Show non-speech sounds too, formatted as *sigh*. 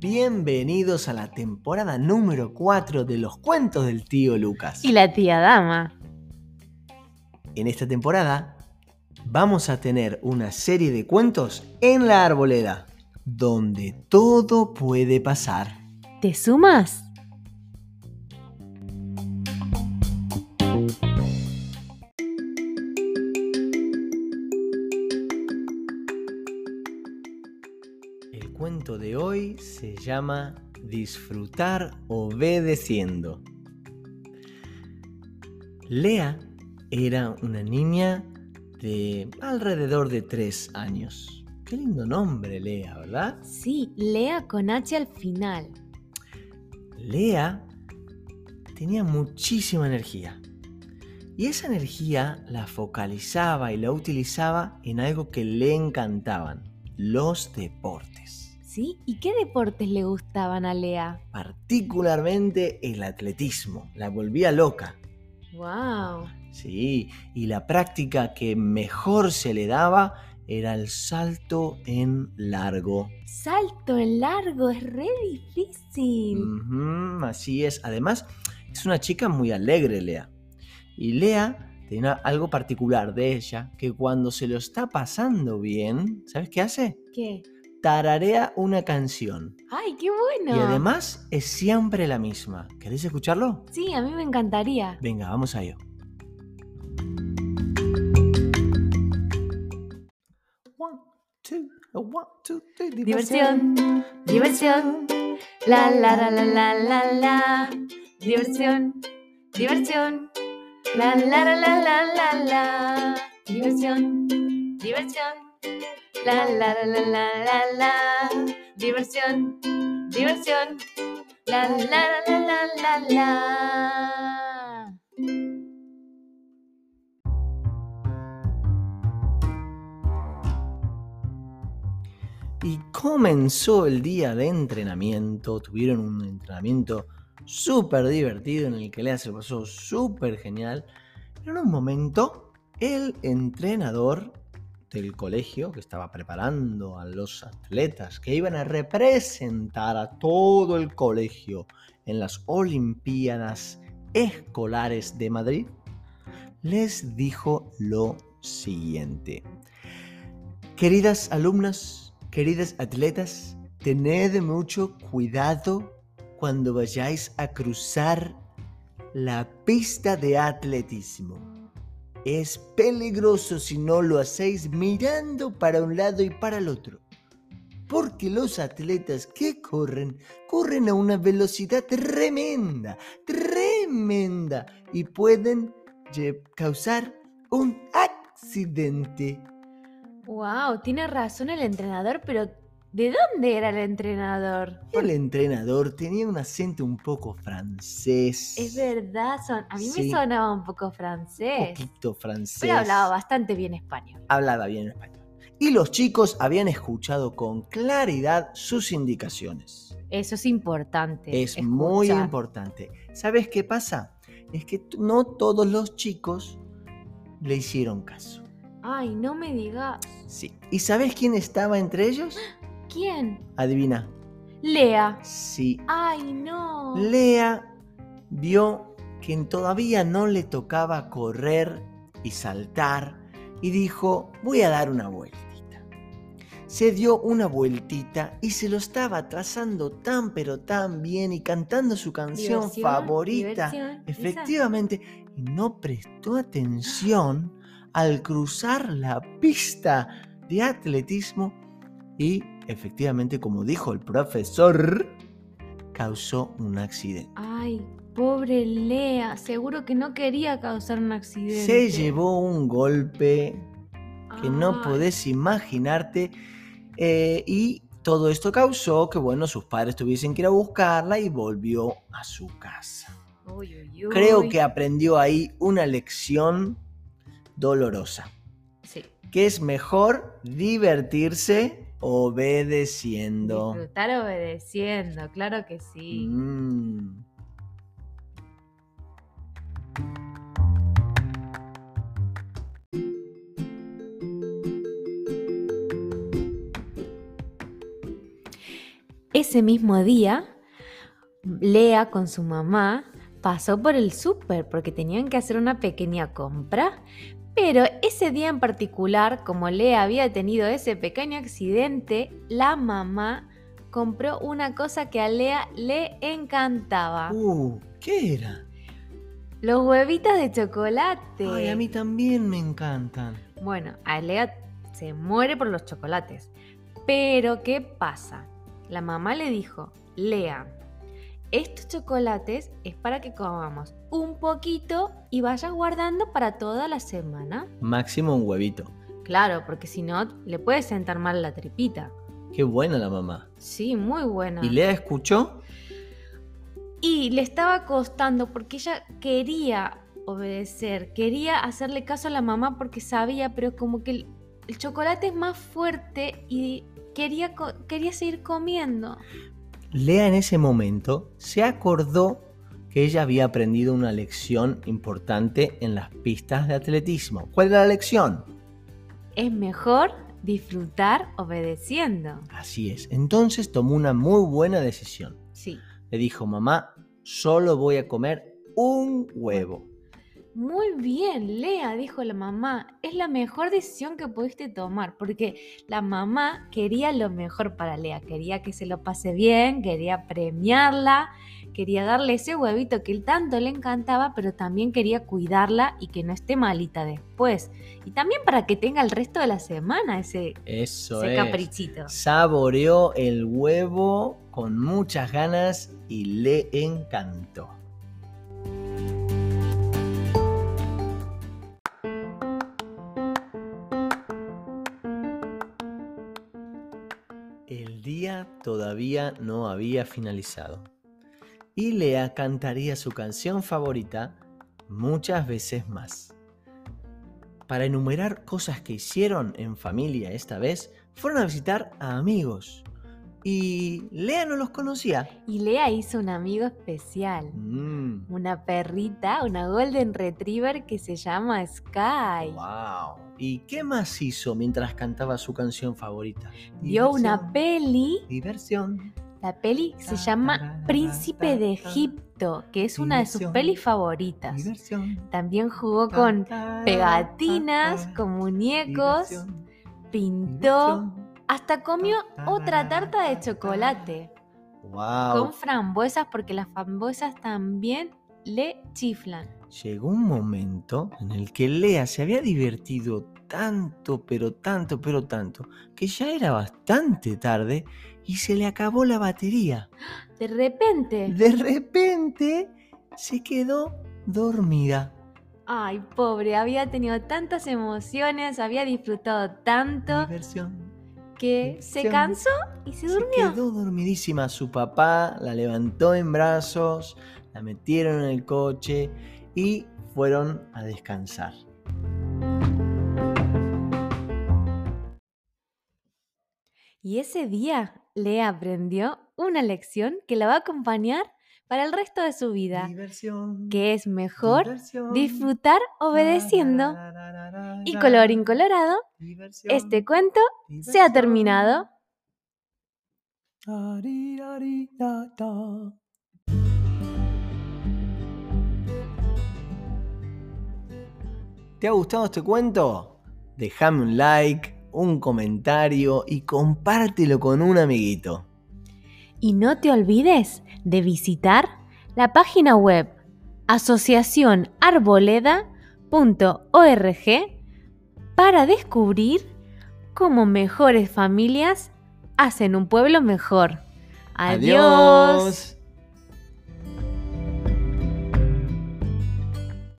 Bienvenidos a la temporada número 4 de los cuentos del tío Lucas. Y la tía Dama. En esta temporada vamos a tener una serie de cuentos en la arboleda, donde todo puede pasar. ¿Te sumas? De hoy se llama Disfrutar obedeciendo. Lea era una niña de alrededor de tres años. Qué lindo nombre, Lea, ¿verdad? Sí, Lea con H al final. Lea tenía muchísima energía. Y esa energía la focalizaba y la utilizaba en algo que le encantaban, los deportes. ¿Sí? ¿Y qué deportes le gustaban a Lea? Particularmente el atletismo. La volvía loca. ¡Wow! Sí, y la práctica que mejor se le daba era el salto en largo. Salto en largo es re difícil. Así es. Además, es una chica muy alegre, Lea. Y Lea tenía algo particular de ella, que cuando se lo está pasando bien, ¿sabes qué hace? ¿Qué? Tararea una canción. ¡Ay, qué bueno! Y además es siempre la misma. ¿Querés escucharlo? Sí, a mí me encantaría. Venga, vamos a ello. One, two, a one, two, three, Diversión, diversión. La la la la la la la. Diversión, diversión. La la la la la la la. Diversión, diversión. La la la la la la. Diversión, diversión. La la la la la la. Y comenzó el día de entrenamiento. Tuvieron un entrenamiento súper divertido en el que Lea se pasó súper genial. Pero en un momento, el entrenador del colegio que estaba preparando a los atletas que iban a representar a todo el colegio en las Olimpiadas Escolares de Madrid, les dijo lo siguiente. Queridas alumnas, queridas atletas, tened mucho cuidado cuando vayáis a cruzar la pista de atletismo. Es peligroso si no lo hacéis mirando para un lado y para el otro. Porque los atletas que corren, corren a una velocidad tremenda, tremenda, y pueden causar un accidente. Wow, tiene razón el entrenador, pero ¿de dónde era el entrenador? El entrenador tenía un acento un poco francés. Es verdad, son, a mí Sí. me sonaba un poco Un francés. poquito francés. Pero hablaba bastante bien español. Hablaba bien español. Y los chicos habían escuchado con claridad sus indicaciones. Eso es importante. Es muy importante. ¿Sabes qué pasa? Es que no todos los chicos le hicieron caso. Ay, no me digas. Sí. ¿Y sabes quién estaba entre ellos? *gasps* ¿Quién? Adivina. Lea. Sí. Ay, no. Lea vio que todavía no le tocaba correr y saltar y dijo, voy a dar una vueltita. Se dio una vueltita y se lo estaba trazando tan pero tan bien y cantando su canción Diversión, favorita. diversión. Efectivamente, y no prestó atención al cruzar la pista de atletismo y efectivamente, como dijo el profesor, causó un accidente. Ay, pobre Lea. Seguro que no quería causar un accidente. Se llevó un golpe que no podés imaginarte eh, y todo esto causó que, bueno, sus padres tuviesen que ir a buscarla y volvió a su casa. uy, uy, uy. Creo que aprendió ahí una lección dolorosa, Sí. que es mejor divertirse obedeciendo. Disfrutar obedeciendo, claro que sí. Mm. Ese mismo día, Lea con su mamá pasó por el súper porque tenían que hacer una pequeña compra, pero ese día en particular, como Lea había tenido ese pequeño accidente, la mamá compró una cosa que a Lea le encantaba. Uh, ¿qué era? Los huevitos de chocolate. Ay, a mí también me encantan. Bueno, a Lea se muere por los chocolates. Pero, ¿qué pasa? La mamá le dijo, Lea, estos chocolates es para que comamos un poquito y vayas guardando para toda la semana. Máximo un huevito. Claro, porque si no, le puede sentar mal la tripita. Qué buena la mamá. Sí, muy buena. ¿Y Lea escuchó? Y le estaba costando porque ella quería obedecer, quería hacerle caso a la mamá porque sabía, pero como que el, el chocolate es más fuerte y quería, quería seguir comiendo. Lea en ese momento se acordó que ella había aprendido una lección importante en las pistas de atletismo. ¿Cuál era la lección? Es mejor disfrutar obedeciendo. Así es. Entonces tomó una muy buena decisión. Sí. Le dijo, mamá, solo voy a comer un huevo. Muy bien, Lea, dijo la mamá. Es la mejor decisión que pudiste tomar, porque la mamá quería lo mejor para Lea. Quería que se lo pase bien, quería premiarla, quería darle ese huevito que él tanto le encantaba, pero también quería cuidarla y que no esté malita después. Y también para que tenga el resto de la semana ese, Eso ese es. caprichito. Saboreó el huevo con muchas ganas y le encantó. Todavía no había finalizado y Lea cantaría su canción favorita muchas veces más. Para enumerar cosas que hicieron en familia esta vez, fueron a visitar a amigos. Y Lea no los conocía. Y Lea hizo un amigo especial. Mm, Una perrita, una Golden Retriever que se llama Sky. wow. ¿Y qué más hizo mientras cantaba su canción favorita? Vio una peli, Diversión. la peli se llama Príncipe de. Egipto, que es una de sus pelis favoritas. Diversión. También jugó con pegatinas, con muñecos, pintó. Hasta comió otra tarta de chocolate Wow. con frambuesas porque las frambuesas también le chiflan. Llegó un momento en el que Lea se había divertido tanto, pero tanto, pero tanto, que ya era bastante tarde y se le acabó la batería. De repente, De repente se quedó dormida. ay pobre, había tenido tantas emociones, había disfrutado tanto Diversión. Que se cansó y se Se durmió. quedó dormidísima. Su papá la levantó en brazos, la metieron en el coche y fueron a descansar. Y ese día Lea aprendió una lección que la va a acompañar para el resto de su vida, Diversión. que es mejor diversión. disfrutar obedeciendo. Y colorín colorado, este cuento se ha terminado. ¿Te ha gustado este cuento? Déjame un like, un comentario y compártelo con un amiguito. Y no te olvides de visitar la página web asociacionarboleda.org para descubrir cómo mejores familias hacen un pueblo mejor. Adiós.